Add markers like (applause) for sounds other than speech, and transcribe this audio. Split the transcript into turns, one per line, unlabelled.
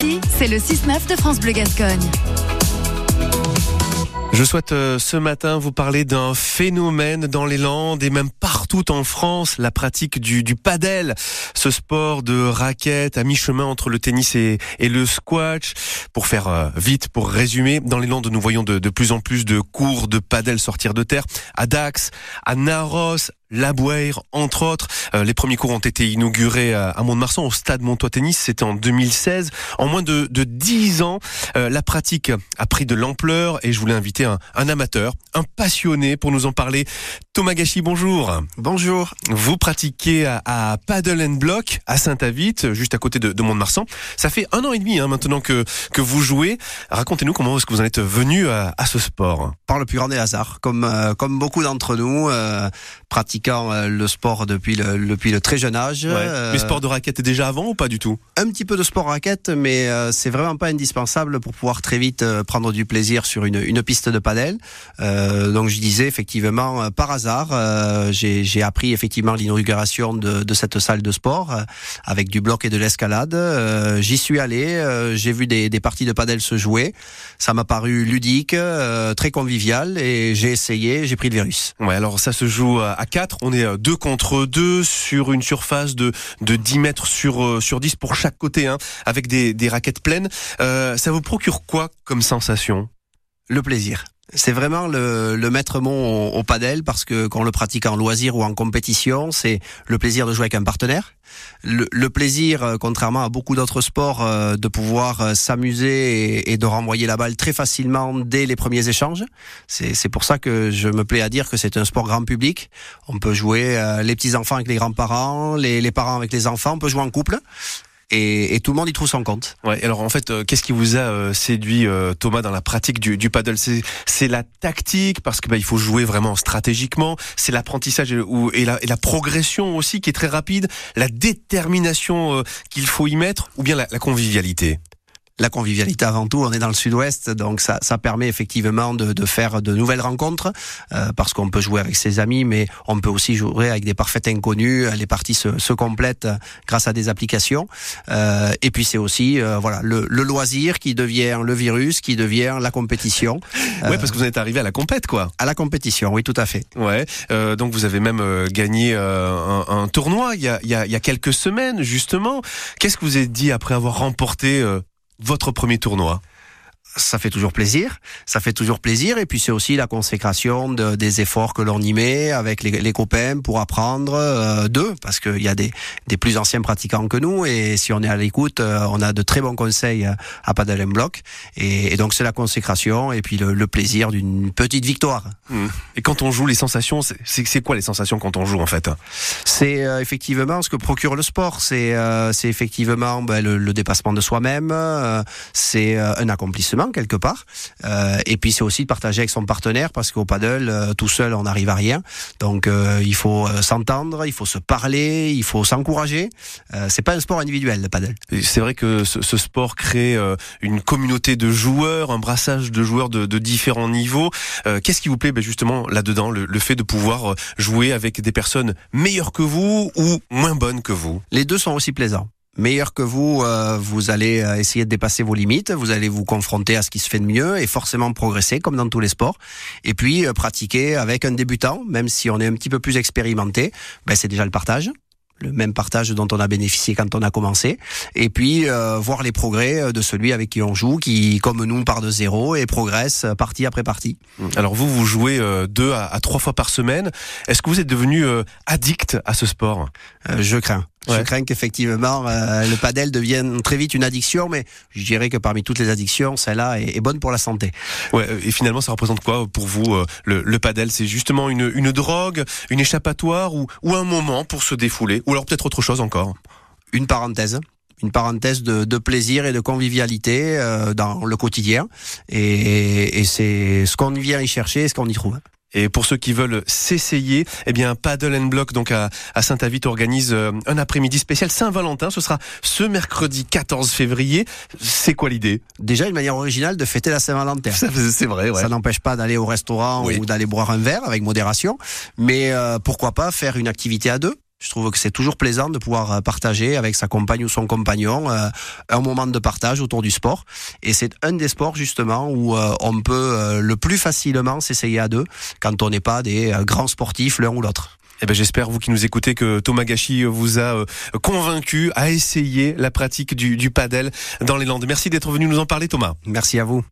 C'est le 6-9 de France Bleu Gascogne.
Je souhaite euh, ce matin vous parler d'un phénomène dans les Landes et même partout en France, la pratique du, du padel, ce sport de raquette à mi-chemin entre le tennis et, le squash. Pour faire euh, vite, pour résumer, dans les Landes, nous voyons de, de plus en plus de cours de padel sortir de terre à Dax, à Naros, la Bouire, entre autres. Euh, les premiers cours ont été inaugurés à, Mont-de-Marsan, au stade Montois Tennis. C'était en 2016. En moins de, de 10 ans, euh, la pratique a pris de l'ampleur et je voulais inviter un, un, amateur, un passionné pour nous en parler. Thomas Gachi, bonjour.
Bonjour.
Vous pratiquez à, à Paddle and Block à Saint-Avite, juste à côté de, de Mont-de-Marsan. Ça fait un an et demi hein, maintenant que, que vous jouez. Racontez-nous comment est-ce que vous en êtes venu à, à, ce sport
Par le plus grand des hasards, comme, euh, comme beaucoup d'entre nous, euh, pratiquant euh, le sport depuis le, depuis le très jeune âge.
Ouais. Euh, mais sport de raquette déjà avant ou pas du tout?
Un petit peu de sport raquette, mais euh, c'est vraiment pas indispensable pour pouvoir très vite euh, prendre du plaisir sur une, une piste de padel. donc je disais effectivement par hasard, j'ai appris effectivement l'inauguration de, de, cette salle de sport avec du bloc et de l'escalade. J'y suis allé, j'ai vu des, des, parties de padel se jouer. Ça m'a paru ludique, très convivial et j'ai essayé, j'ai pris le virus.
Ouais, alors ça se joue à 4, on est deux contre deux sur une surface de, de 10 mètres sur, sur 10 pour chaque côté, hein, avec des, des raquettes pleines. Euh, ça vous procure quoi comme sensation?
Le plaisir. C'est vraiment le, le maître mot au, au padel parce que quand on le pratique en loisir ou en compétition, c'est le plaisir de jouer avec un partenaire, le, le plaisir, euh, contrairement à beaucoup d'autres sports, euh, de pouvoir euh, s'amuser et, et, de renvoyer la balle très facilement dès les premiers échanges. C'est pour ça que je me plais à dire que c'est un sport grand public. On peut jouer les petits enfants avec les grands-parents, les, les parents avec les enfants, on peut jouer en couple et, et, tout le monde y trouve son compte.
Ouais. Alors en fait, euh, qu'est-ce qui vous a euh, séduit euh, Thomas dans la pratique du, du paddle? C'est la tactique parce que bah, il faut jouer vraiment stratégiquement. C'est l'apprentissage et, la, et la progression aussi qui est très rapide. La détermination qu'il faut y mettre ou bien la, la convivialité?
La convivialité avant tout. On est dans le sud-ouest, donc ça, ça permet effectivement de, de, faire de nouvelles rencontres, euh, parce qu'on peut jouer avec ses amis, mais on peut aussi jouer avec des parfaits inconnus. Les parties se, se complètent grâce à des applications. Euh, et puis c'est aussi euh, voilà le, le, loisir qui devient le virus, qui devient la compétition. (laughs)
ouais, parce que vous êtes arrivé à la compète, quoi.
À la compétition, oui, tout à fait.
Ouais. Euh, donc vous avez même euh, gagné un, un, tournoi il y, a, il, y a, il y a quelques semaines, justement. Qu'est-ce que vous avez dit après avoir remporté votre premier tournoi
ça fait toujours plaisir. Ça fait toujours plaisir. Et puis c'est aussi la consécration de, des efforts que l'on y met avec les, les, copains pour apprendre euh, d'eux, parce qu'il y a des, des, plus anciens pratiquants que nous. Et si on est à l'écoute, euh, on a de très bons conseils à Padel Block. Et, et, donc c'est la consécration et puis le, le plaisir d'une petite victoire.
Mmh. Et quand on joue, les sensations, c'est quoi les sensations quand on joue en fait?
C'est euh, effectivement ce que procure le sport. C'est euh, effectivement ben, le, le, dépassement de soi-même. Euh, c'est un accomplissement quelque part. Euh, et puis c'est aussi de partager avec son partenaire parce qu'au paddle, euh, tout seul, on n'arrive à rien. Donc euh, il faut s'entendre, il faut se parler, il faut s'encourager. C'est pas un sport individuel le paddle.
C'est vrai que ce, ce, sport crée une communauté de joueurs, un brassage de joueurs de, de différents niveaux. Qu'est-ce qui vous plaît ben justement là-dedans, le, le fait de pouvoir jouer avec des personnes meilleures que vous ou moins bonnes que vous?
Les deux sont aussi plaisants meilleur que vous, euh, vous allez euh, essayer de dépasser vos limites, vous allez vous confronter à ce qui se fait de mieux et forcément progresser comme dans tous les sports. Et puis euh, pratiquer avec un débutant, même si on est un petit peu plus expérimenté, ben, c'est déjà le partage le même partage dont on a bénéficié quand on a commencé, et puis euh, voir les progrès de celui avec qui on joue, qui comme nous part de zéro et progresse partie après partie.
Alors vous, vous jouez deux à, à trois fois par semaine. Est-ce que vous êtes devenu addict à ce sport?
Je crains. Ouais. Je crains qu'effectivement euh, le padel devienne très vite une addiction, mais je dirais que parmi toutes les addictions, celle-là est, est, bonne pour la santé.
Ouais, et finalement, ça représente quoi pour vous euh, le, le, padel? C'est justement une, une drogue, une échappatoire ou, ou un moment pour se défouler, ou alors peut-être autre chose encore?
Une parenthèse une parenthèse de, de, plaisir et de convivialité euh, dans le quotidien. Et, et c'est ce qu'on vient y chercher, ce qu'on y trouve.
Et pour ceux qui veulent s'essayer, eh bien Paddle and Block donc à, à Saint-Avit organise euh, un après-midi spécial Saint-Valentin. Ce sera ce mercredi 14 février. C'est quoi l'idée?
Déjà une manière originale de fêter la Saint-Valentin.
C'est vrai. Ouais.
Ça n'empêche pas d'aller au restaurant oui. ou d'aller boire un verre avec modération, mais euh, pourquoi pas faire une activité à deux Je trouve que c'est toujours plaisant de pouvoir partager avec sa compagne ou son compagnon un moment de partage autour du sport. Et c'est un des sports justement où on peut le plus facilement s'essayer à deux quand on n'est pas des grands sportifs l'un ou l'autre.
Eh ben, j'espère, vous qui nous écoutez, que Thomas Gachi vous a convaincu à essayer la pratique du, du padel dans les Landes. Merci d'être venu nous en parler, Thomas.
Merci à vous.